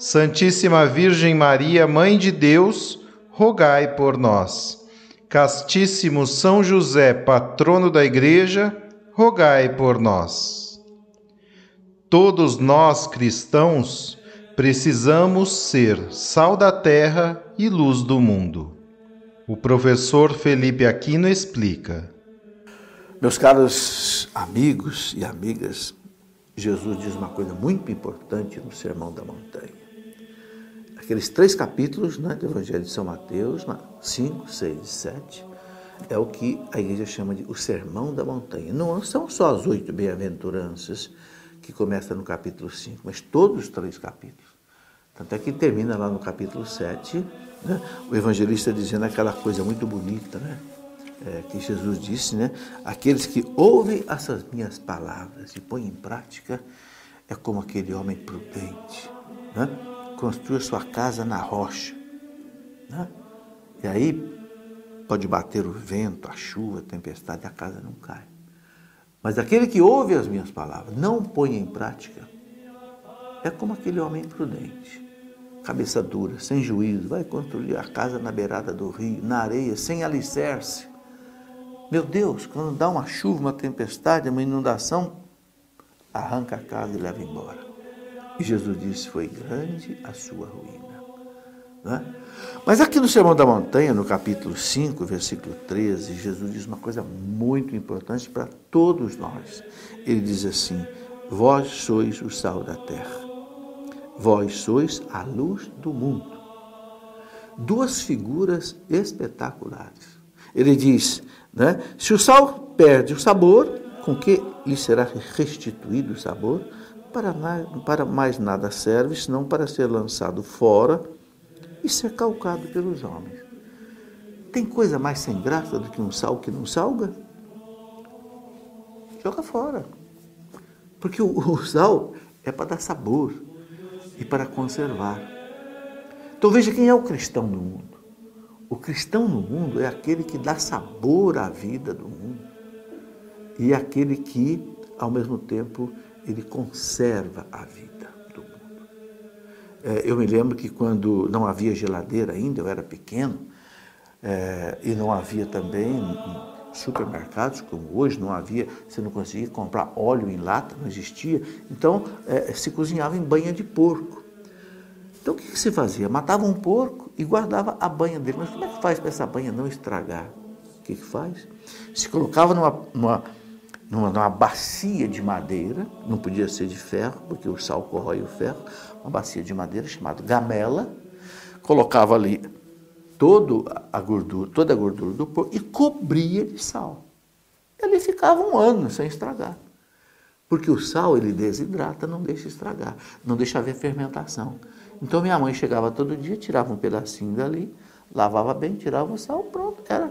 Santíssima Virgem Maria, Mãe de Deus, rogai por nós. Castíssimo São José, patrono da Igreja, rogai por nós. Todos nós cristãos precisamos ser sal da terra e luz do mundo. O professor Felipe Aquino explica. Meus caros amigos e amigas, Jesus diz uma coisa muito importante no Sermão da Montanha aqueles três capítulos né, do Evangelho de São Mateus, 5, 6 e 7, é o que a igreja chama de o Sermão da Montanha. Não são só as oito bem-aventuranças que começam no capítulo 5, mas todos os três capítulos. Tanto é que termina lá no capítulo 7, né, o evangelista dizendo aquela coisa muito bonita, né? É, que Jesus disse, né? Aqueles que ouvem essas minhas palavras e põem em prática é como aquele homem prudente, né? Construa sua casa na rocha. Né? E aí pode bater o vento, a chuva, a tempestade, a casa não cai. Mas aquele que ouve as minhas palavras, não põe em prática, é como aquele homem prudente, cabeça dura, sem juízo, vai construir a casa na beirada do rio, na areia, sem alicerce. Meu Deus, quando dá uma chuva, uma tempestade, uma inundação, arranca a casa e leva embora. E Jesus disse: Foi grande a sua ruína. Né? Mas aqui no Sermão da Montanha, no capítulo 5, versículo 13, Jesus diz uma coisa muito importante para todos nós. Ele diz assim: Vós sois o sal da terra, vós sois a luz do mundo. Duas figuras espetaculares. Ele diz: né, se o sal perde o sabor, com que lhe será restituído o sabor? Para, para mais nada serve senão para ser lançado fora e ser calcado pelos homens. Tem coisa mais sem graça do que um sal que não salga? Joga fora. Porque o, o sal é para dar sabor e para conservar. Então veja quem é o cristão no mundo. O cristão no mundo é aquele que dá sabor à vida do mundo e é aquele que, ao mesmo tempo, ele conserva a vida do mundo. É, eu me lembro que quando não havia geladeira ainda, eu era pequeno, é, e não havia também supermercados como hoje, não havia, você não conseguia comprar óleo em lata, não existia, então é, se cozinhava em banha de porco. Então o que, que se fazia? Matava um porco e guardava a banha dele. Mas como é que faz para essa banha não estragar? O que, que faz? Se colocava numa, numa numa, numa bacia de madeira, não podia ser de ferro, porque o sal corrói o ferro, uma bacia de madeira chamada gamela, colocava ali todo a gordura, toda a gordura do porco e cobria de sal. Ele ficava um ano sem estragar. Porque o sal ele desidrata, não deixa estragar, não deixa haver fermentação. Então minha mãe chegava todo dia, tirava um pedacinho dali, lavava bem, tirava o sal, pronto, era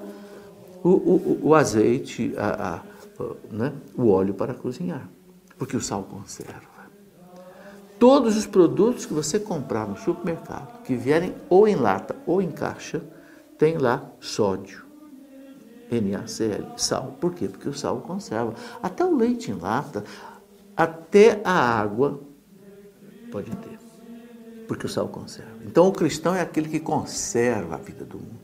o, o, o azeite, a, a né, o óleo para cozinhar, porque o sal conserva. Todos os produtos que você comprar no supermercado, que vierem ou em lata ou em caixa, tem lá sódio, NaCl, sal. Por quê? Porque o sal conserva. Até o leite em lata, até a água pode ter, porque o sal conserva. Então o cristão é aquele que conserva a vida do mundo.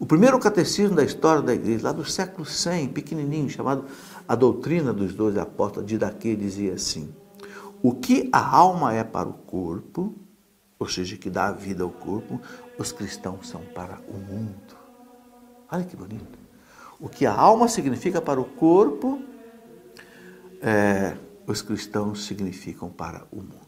O primeiro catecismo da história da igreja, lá do século 100, pequenininho, chamado A Doutrina dos Doze Apóstolos, de Daquê, dizia assim: O que a alma é para o corpo, ou seja, que dá vida ao corpo, os cristãos são para o mundo. Olha que bonito. O que a alma significa para o corpo, é, os cristãos significam para o mundo.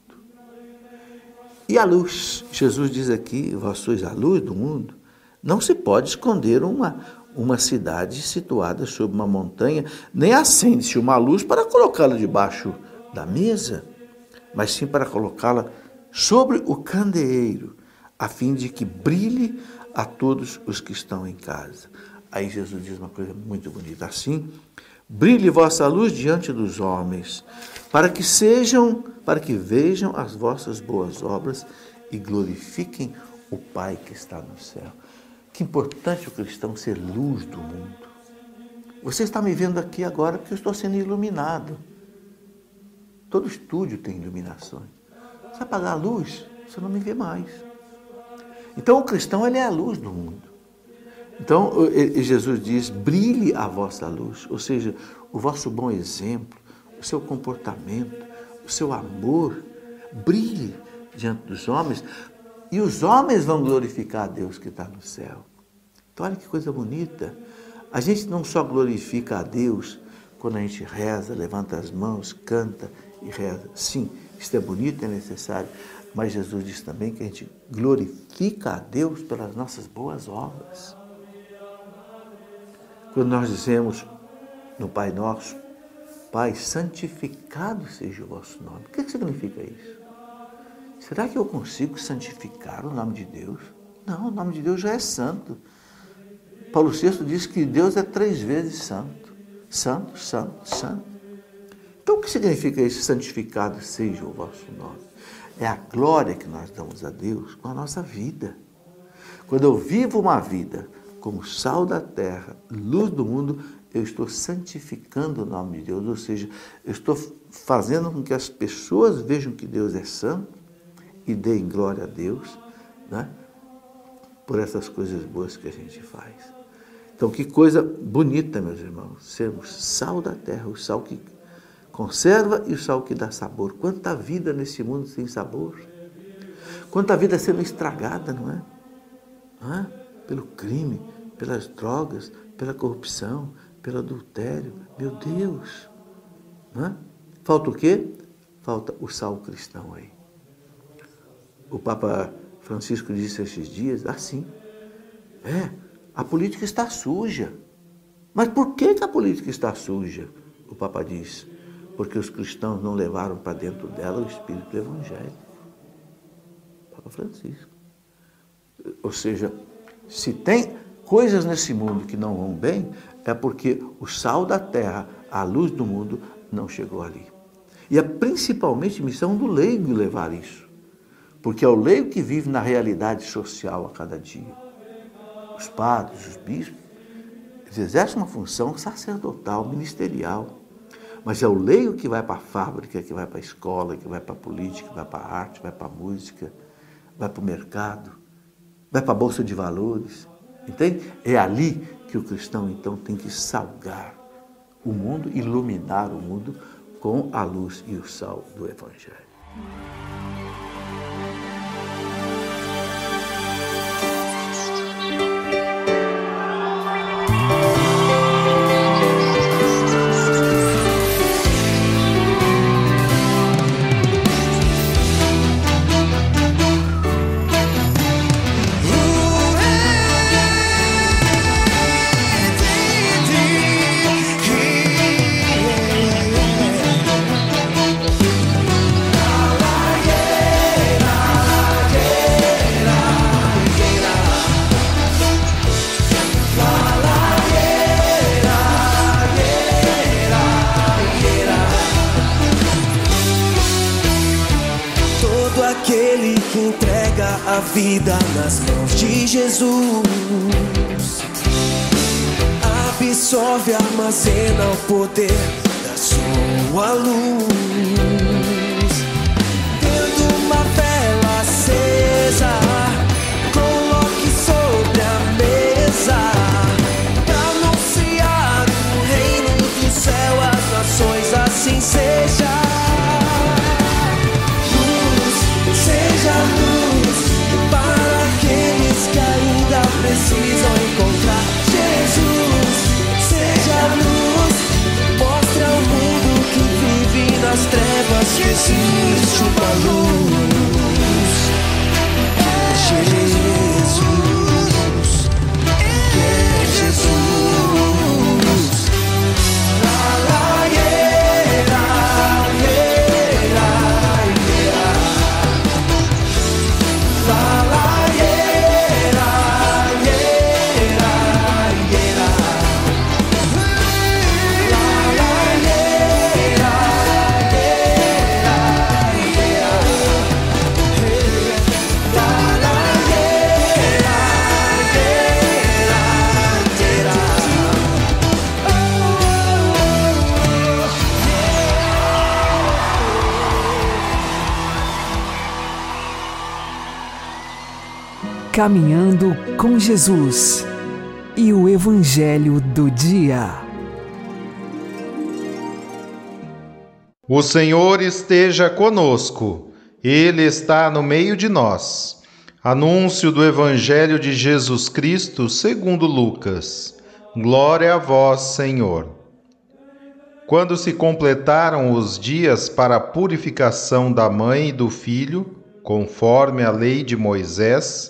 E a luz, Jesus diz aqui: vós sois a luz do mundo. Não se pode esconder uma, uma cidade situada sobre uma montanha, nem acende-se uma luz para colocá-la debaixo da mesa, mas sim para colocá-la sobre o candeeiro, a fim de que brilhe a todos os que estão em casa. Aí Jesus diz uma coisa muito bonita assim: brilhe vossa luz diante dos homens, para que sejam, para que vejam as vossas boas obras e glorifiquem o Pai que está no céu. Que importante o cristão ser luz do mundo. Você está me vendo aqui agora porque eu estou sendo iluminado. Todo estúdio tem iluminações. Se apagar a luz, você não me vê mais. Então o cristão ele é a luz do mundo. Então Jesus diz: brilhe a vossa luz, ou seja, o vosso bom exemplo, o seu comportamento, o seu amor, brilhe diante dos homens, e os homens vão glorificar a Deus que está no céu. Olha que coisa bonita. A gente não só glorifica a Deus quando a gente reza, levanta as mãos, canta e reza. Sim, isso é bonito, é necessário. Mas Jesus diz também que a gente glorifica a Deus pelas nossas boas obras. Quando nós dizemos no Pai Nosso, Pai, santificado seja o vosso nome. O que significa isso? Será que eu consigo santificar o nome de Deus? Não, o nome de Deus já é santo. Paulo VI diz que Deus é três vezes santo. Santo, santo, santo. Então o que significa isso? Santificado seja o vosso nome. É a glória que nós damos a Deus com a nossa vida. Quando eu vivo uma vida como sal da terra, luz do mundo, eu estou santificando o nome de Deus, ou seja, eu estou fazendo com que as pessoas vejam que Deus é santo e deem glória a Deus né, por essas coisas boas que a gente faz. Então, que coisa bonita, meus irmãos, sermos sal da terra, o sal que conserva e o sal que dá sabor. Quanta vida nesse mundo sem sabor. Quanta vida sendo estragada, não é? Hã? Pelo crime, pelas drogas, pela corrupção, pelo adultério. Meu Deus! Hã? Falta o quê? Falta o sal cristão aí. O Papa Francisco disse esses dias assim: é, a política está suja. Mas por que, que a política está suja? O Papa diz: porque os cristãos não levaram para dentro dela o espírito Evangelho. Papa Francisco. Ou seja, se tem coisas nesse mundo que não vão bem, é porque o sal da terra, a luz do mundo, não chegou ali. E é principalmente missão do leigo levar isso. Porque é o leigo que vive na realidade social a cada dia. Os padres, os bispos, eles exercem uma função sacerdotal, ministerial. Mas é o leigo que vai para a fábrica, que vai para a escola, que vai para a política, que vai para a arte, vai para a música, vai para o mercado, vai para a bolsa de valores. Entende? É ali que o cristão então tem que salgar o mundo, iluminar o mundo com a luz e o sal do Evangelho. Caminhando com Jesus e o Evangelho do Dia. O Senhor esteja conosco, Ele está no meio de nós. Anúncio do Evangelho de Jesus Cristo segundo Lucas. Glória a vós, Senhor. Quando se completaram os dias para a purificação da mãe e do filho, conforme a lei de Moisés,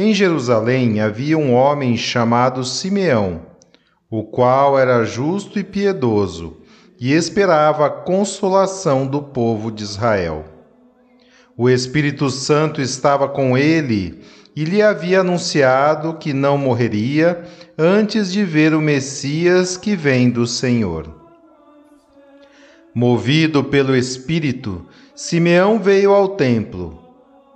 Em Jerusalém havia um homem chamado Simeão, o qual era justo e piedoso e esperava a consolação do povo de Israel. O Espírito Santo estava com ele e lhe havia anunciado que não morreria antes de ver o Messias que vem do Senhor. Movido pelo Espírito, Simeão veio ao templo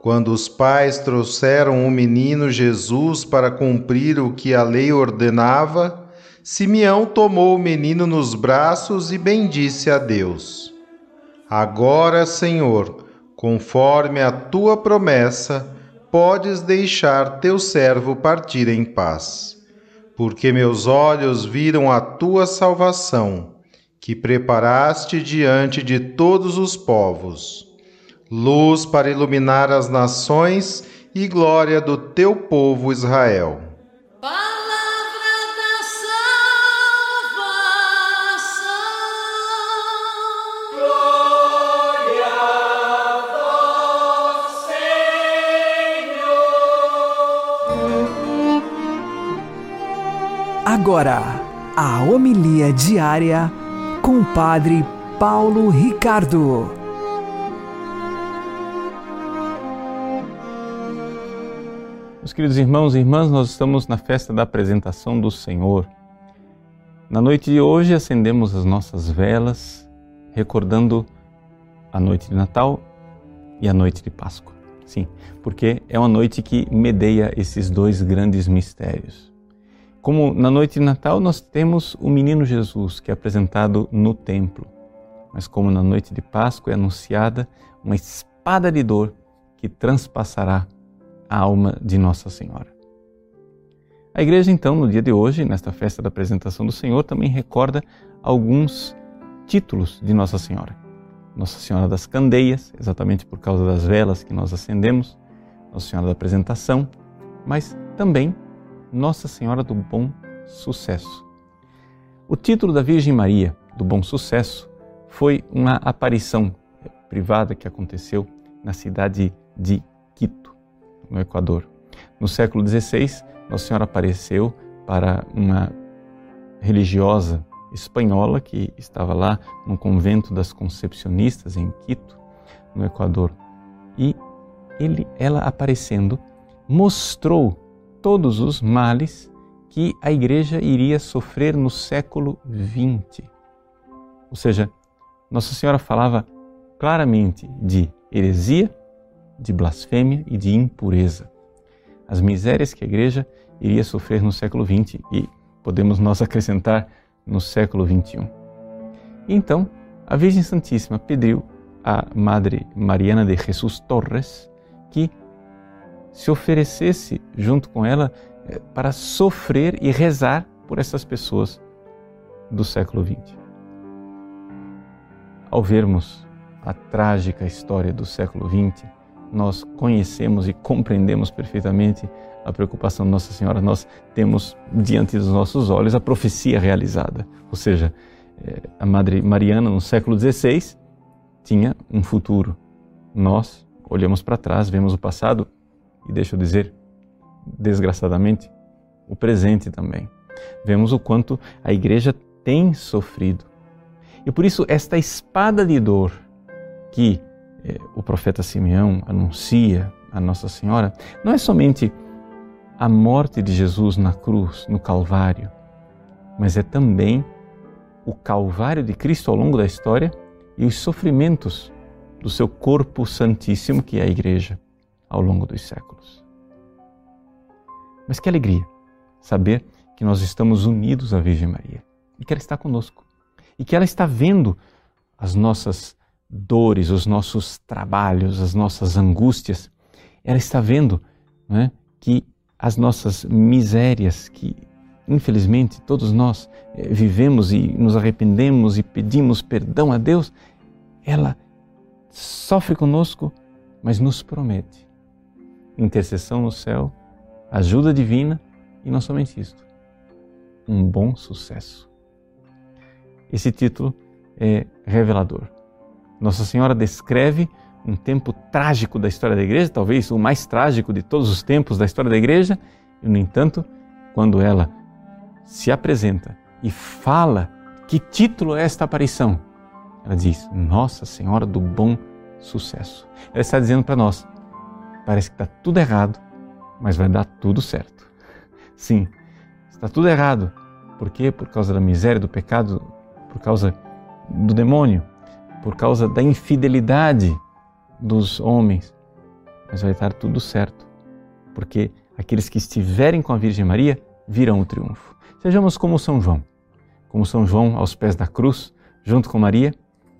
quando os pais trouxeram o menino Jesus para cumprir o que a lei ordenava, Simeão tomou o menino nos braços e bendisse a Deus. Agora, Senhor, conforme a tua promessa, podes deixar teu servo partir em paz. Porque meus olhos viram a tua salvação, que preparaste diante de todos os povos luz para iluminar as nações e glória do teu povo Israel. Palavra da salvação. Glória ao Senhor. Agora, a homilia diária com o Padre Paulo Ricardo. Meus queridos irmãos e irmãs, nós estamos na festa da apresentação do Senhor. Na noite de hoje acendemos as nossas velas, recordando a noite de Natal e a noite de Páscoa. Sim, porque é uma noite que medeia esses dois grandes mistérios. Como na noite de Natal nós temos o menino Jesus que é apresentado no templo, mas como na noite de Páscoa é anunciada uma espada de dor que transpassará a alma de Nossa Senhora. A igreja, então, no dia de hoje, nesta festa da apresentação do Senhor, também recorda alguns títulos de Nossa Senhora. Nossa Senhora das Candeias, exatamente por causa das velas que nós acendemos, Nossa Senhora da Apresentação, mas também Nossa Senhora do Bom Sucesso. O título da Virgem Maria do Bom Sucesso foi uma aparição privada que aconteceu na cidade de no Equador. No século XVI, Nossa Senhora apareceu para uma religiosa espanhola que estava lá no convento das Concepcionistas em Quito, no Equador. E ele, ela aparecendo mostrou todos os males que a igreja iria sofrer no século XX. Ou seja, Nossa Senhora falava claramente de heresia, de blasfêmia e de impureza. As misérias que a igreja iria sofrer no século XX e podemos nós acrescentar no século XXI. Então, a Virgem Santíssima pediu à Madre Mariana de Jesus Torres que se oferecesse junto com ela eh, para sofrer e rezar por essas pessoas do século XX. Ao vermos a trágica história do século XX, nós conhecemos e compreendemos perfeitamente a preocupação de Nossa Senhora, nós temos diante dos nossos olhos a profecia realizada. Ou seja, eh, a Madre Mariana, no século XVI, tinha um futuro. Nós olhamos para trás, vemos o passado e, deixa eu dizer, desgraçadamente, o presente também. Vemos o quanto a igreja tem sofrido. E por isso, esta espada de dor que o profeta Simeão anuncia a Nossa Senhora não é somente a morte de Jesus na cruz, no Calvário, mas é também o Calvário de Cristo ao longo da história e os sofrimentos do seu corpo santíssimo, que é a Igreja, ao longo dos séculos. Mas que alegria saber que nós estamos unidos à Virgem Maria e que ela está conosco e que ela está vendo as nossas dores, os nossos trabalhos, as nossas angústias. Ela está vendo é, que as nossas misérias, que infelizmente todos nós é, vivemos e nos arrependemos e pedimos perdão a Deus, ela sofre conosco, mas nos promete intercessão no céu, ajuda divina e não somente isto, um bom sucesso. Esse título é revelador. Nossa Senhora descreve um tempo trágico da história da igreja, talvez o mais trágico de todos os tempos da história da igreja, e no entanto, quando ela se apresenta e fala que título é esta aparição, ela diz: Nossa Senhora do Bom Sucesso. Ela está dizendo para nós: parece que está tudo errado, mas vai dar tudo certo. Sim, está tudo errado. Por quê? Por causa da miséria, do pecado, por causa do demônio, por causa da infidelidade dos homens. Mas vai estar tudo certo, porque aqueles que estiverem com a Virgem Maria virão o triunfo. Sejamos como São João, como São João aos pés da cruz, junto com Maria,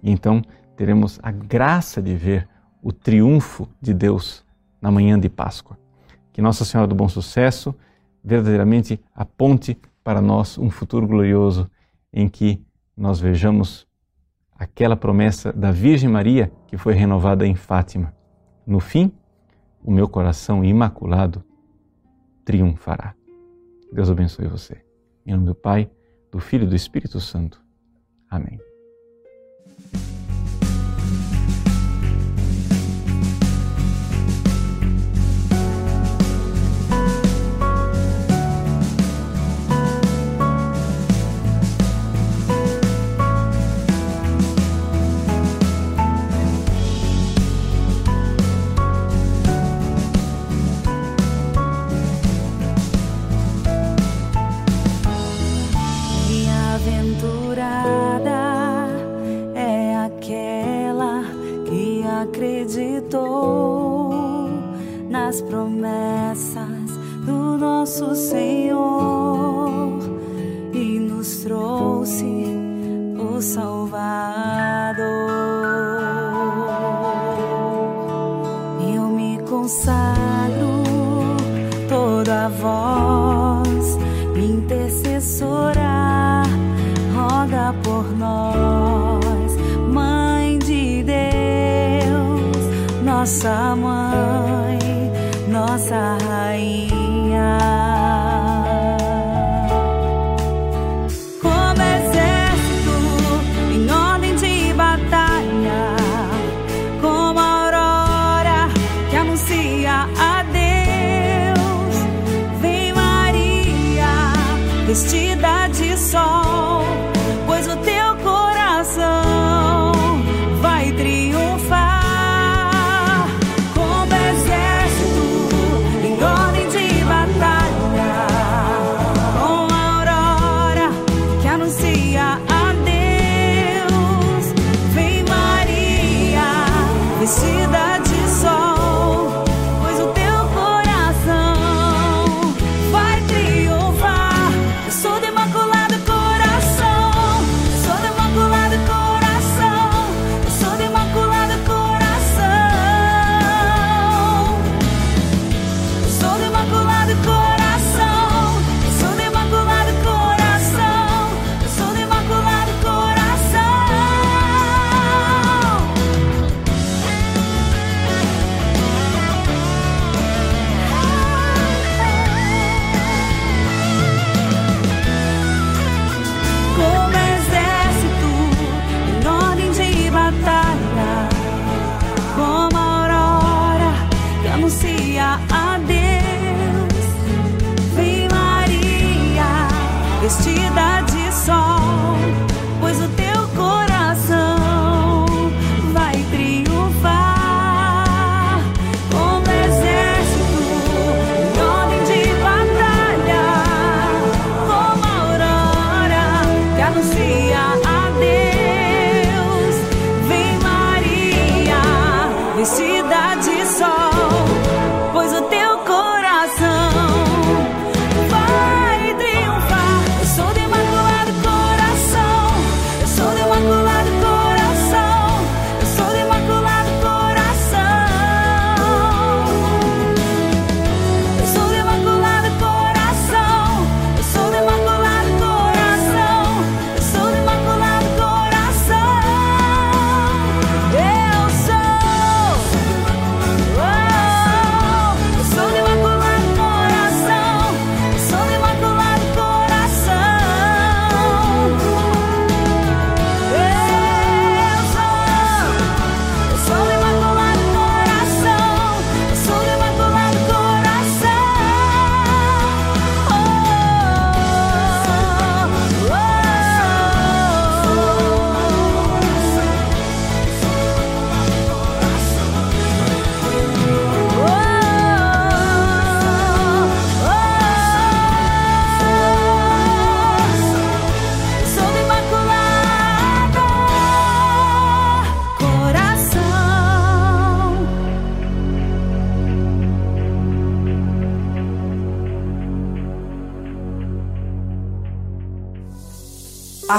e então teremos a graça de ver o triunfo de Deus na manhã de Páscoa. Que Nossa Senhora do Bom Sucesso verdadeiramente aponte para nós um futuro glorioso em que nós vejamos aquela promessa da Virgem Maria que foi renovada em Fátima. No fim, o meu coração imaculado triunfará. Deus abençoe você. Em nome do Pai, do Filho e do Espírito Santo. Amém.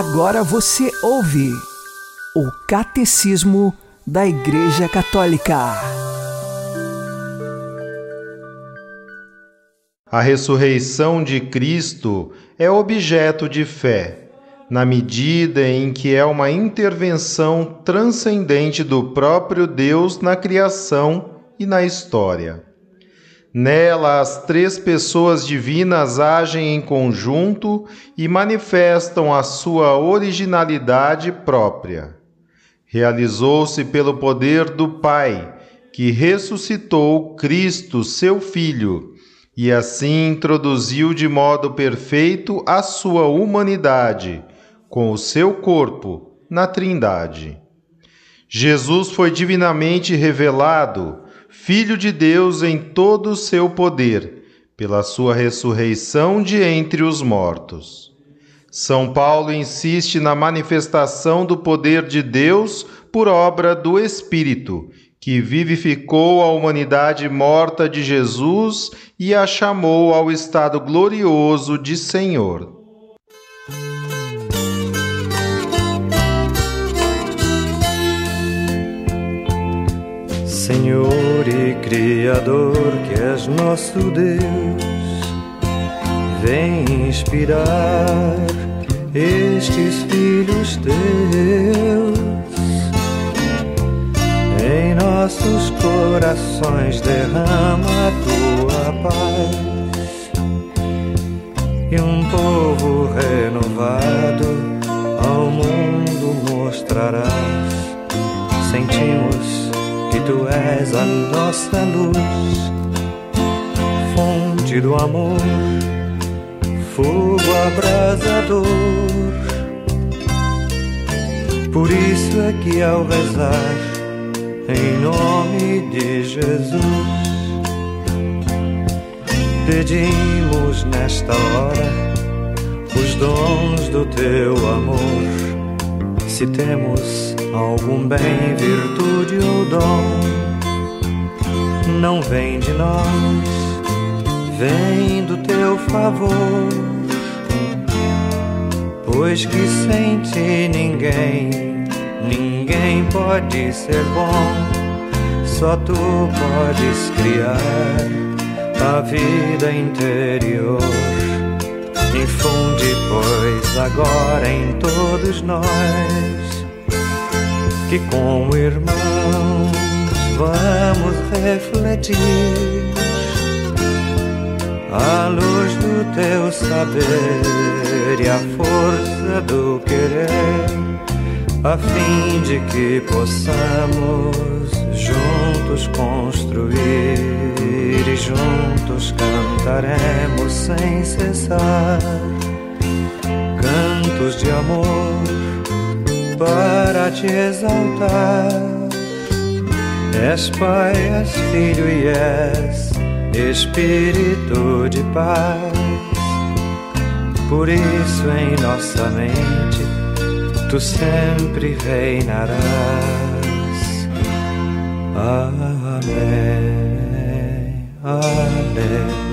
Agora você ouve o Catecismo da Igreja Católica. A ressurreição de Cristo é objeto de fé, na medida em que é uma intervenção transcendente do próprio Deus na criação e na história. Nela, as três pessoas divinas agem em conjunto e manifestam a sua originalidade própria. Realizou-se pelo poder do Pai, que ressuscitou Cristo, seu Filho, e assim introduziu de modo perfeito a sua humanidade, com o seu corpo, na Trindade. Jesus foi divinamente revelado Filho de Deus em todo o seu poder, pela sua ressurreição de entre os mortos. São Paulo insiste na manifestação do poder de Deus por obra do Espírito, que vivificou a humanidade morta de Jesus e a chamou ao estado glorioso de Senhor. Senhor e Criador, que és nosso Deus, vem inspirar estes filhos teus. Em nossos corações derrama a tua paz e um povo renovado ao mundo mostrarás. Sentimos que tu és a nossa luz, fonte do amor, fogo abrasador. Por isso é que ao rezar em nome de Jesus, pedimos nesta hora os dons do teu amor. Se temos algum bem, virtude dom, não vem de nós, vem do teu favor. Pois que sem ti ninguém, ninguém pode ser bom, só tu podes criar a vida interior. Infunde, pois, agora em todos nós que como irmãos vamos refletir a luz do teu saber e a força do querer, a fim de que possamos juntos construir e juntos cantaremos sem cessar cantos de amor para te exaltar. És Pai, és Filho e és Espírito de paz. Por isso em nossa mente tu sempre reinarás. Amém. Aleluia.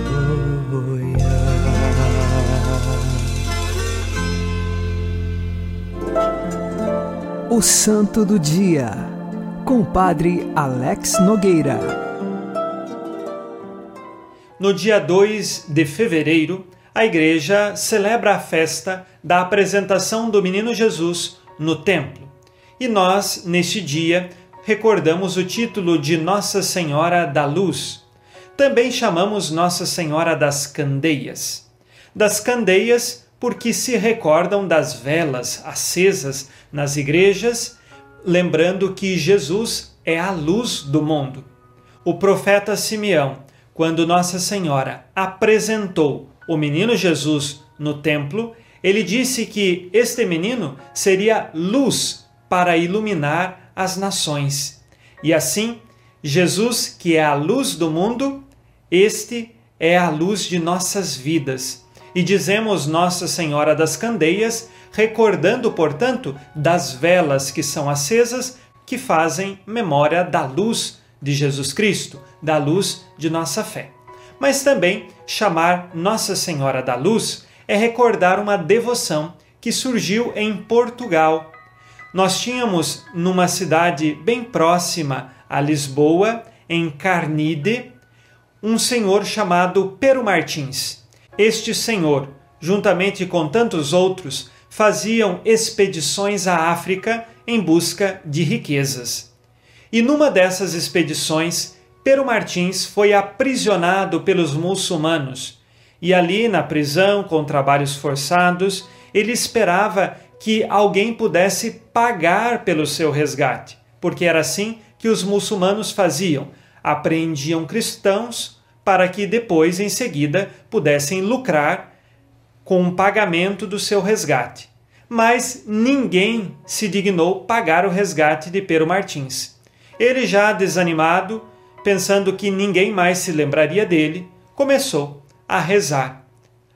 O Santo do Dia, com o Padre Alex Nogueira. No dia 2 de fevereiro, a Igreja celebra a festa da apresentação do Menino Jesus no Templo. E nós, neste dia, recordamos o título de Nossa Senhora da Luz. Também chamamos Nossa Senhora das Candeias. Das Candeias, porque se recordam das velas acesas nas igrejas, lembrando que Jesus é a luz do mundo. O profeta Simeão, quando Nossa Senhora apresentou o menino Jesus no templo, ele disse que este menino seria luz para iluminar as nações. E assim, Jesus, que é a luz do mundo, este é a luz de nossas vidas e dizemos Nossa Senhora das Candeias, recordando, portanto, das velas que são acesas, que fazem memória da luz de Jesus Cristo, da luz de nossa fé. Mas também chamar Nossa Senhora da Luz é recordar uma devoção que surgiu em Portugal. Nós tínhamos numa cidade bem próxima a Lisboa, em Carnide, um senhor chamado Pero Martins. Este senhor, juntamente com tantos outros, faziam expedições à África em busca de riquezas. E numa dessas expedições, Pero Martins foi aprisionado pelos muçulmanos. E ali, na prisão, com trabalhos forçados, ele esperava que alguém pudesse pagar pelo seu resgate, porque era assim que os muçulmanos faziam: apreendiam cristãos para que depois, em seguida, pudessem lucrar com o pagamento do seu resgate. Mas ninguém se dignou pagar o resgate de Pero Martins. Ele, já desanimado, pensando que ninguém mais se lembraria dele, começou a rezar,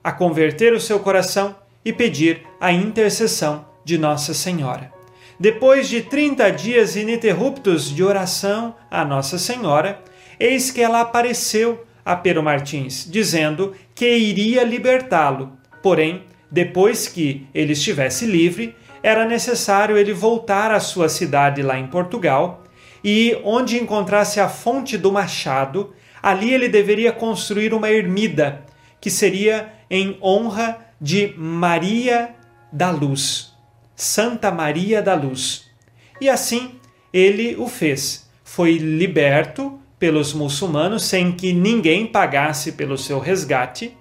a converter o seu coração e pedir a intercessão de Nossa Senhora. Depois de 30 dias ininterruptos de oração a Nossa Senhora, eis que ela apareceu a Pero Martins, dizendo que iria libertá-lo. Porém, depois que ele estivesse livre, era necessário ele voltar à sua cidade lá em Portugal e onde encontrasse a fonte do machado, ali ele deveria construir uma ermida, que seria em honra de Maria da Luz, Santa Maria da Luz. E assim ele o fez. Foi liberto pelos muçulmanos sem que ninguém pagasse pelo seu resgate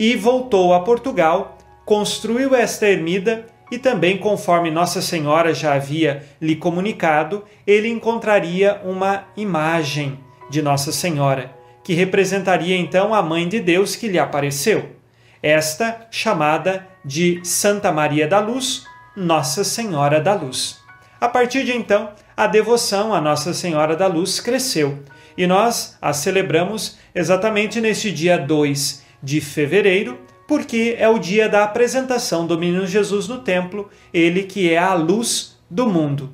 e voltou a Portugal, construiu esta ermida e também, conforme Nossa Senhora já havia lhe comunicado, ele encontraria uma imagem de Nossa Senhora, que representaria então a Mãe de Deus que lhe apareceu, esta chamada de Santa Maria da Luz, Nossa Senhora da Luz. A partir de então, a devoção a Nossa Senhora da Luz cresceu e nós a celebramos exatamente neste dia 2 de fevereiro, porque é o dia da apresentação do menino Jesus no templo, ele que é a luz do mundo.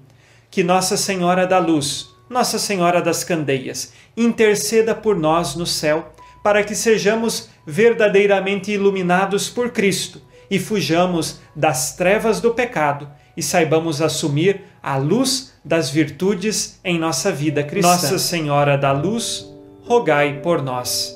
Que Nossa Senhora da Luz, Nossa Senhora das Candeias, interceda por nós no céu, para que sejamos verdadeiramente iluminados por Cristo e fujamos das trevas do pecado e saibamos assumir a luz das virtudes em nossa vida cristã. Nossa Senhora da Luz, rogai por nós.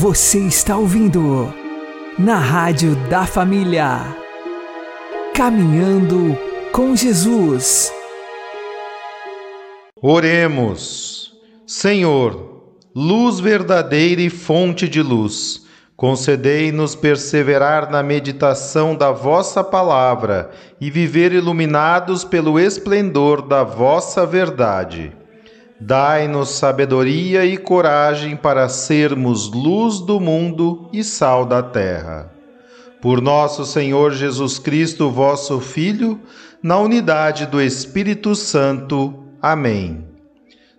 Você está ouvindo na Rádio da Família. Caminhando com Jesus. Oremos. Senhor, luz verdadeira e fonte de luz, concedei-nos perseverar na meditação da vossa palavra e viver iluminados pelo esplendor da vossa verdade. Dai-nos sabedoria e coragem para sermos luz do mundo e sal da terra. Por nosso Senhor Jesus Cristo, vosso Filho, na unidade do Espírito Santo. Amém.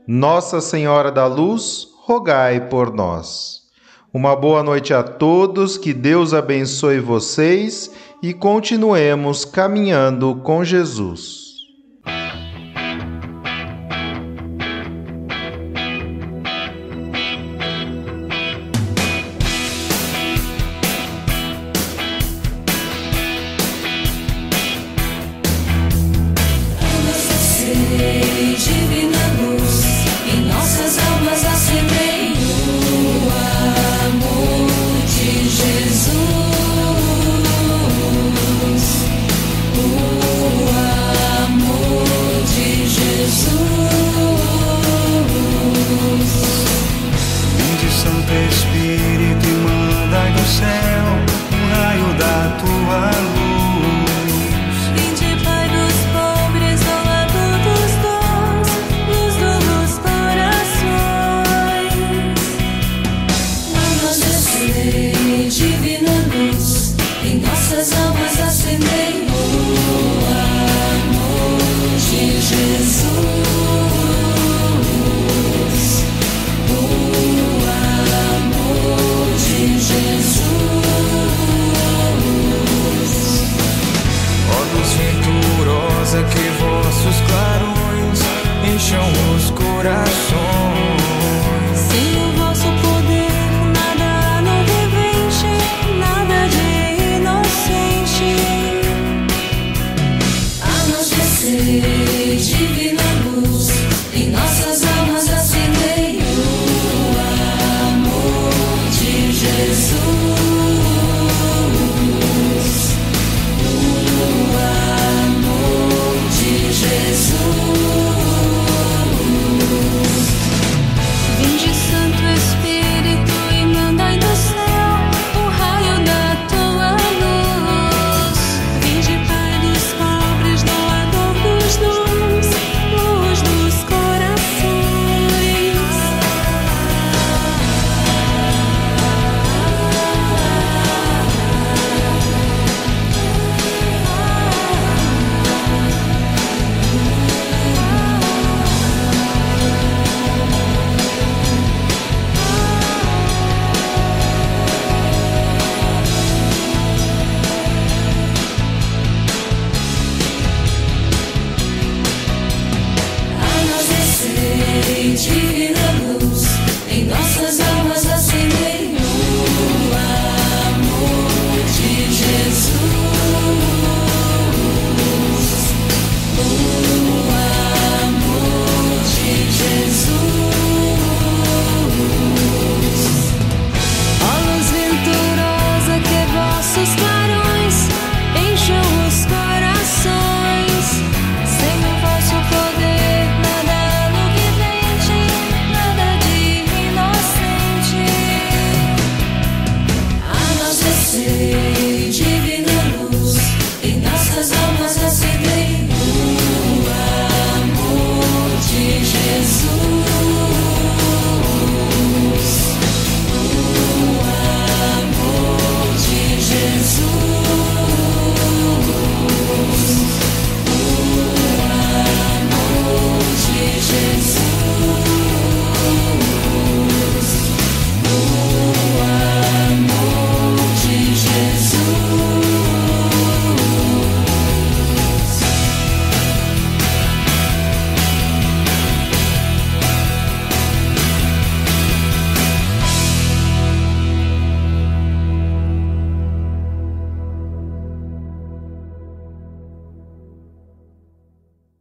Nossa Senhora da Luz, rogai por nós. Uma boa noite a todos, que Deus abençoe vocês e continuemos caminhando com Jesus.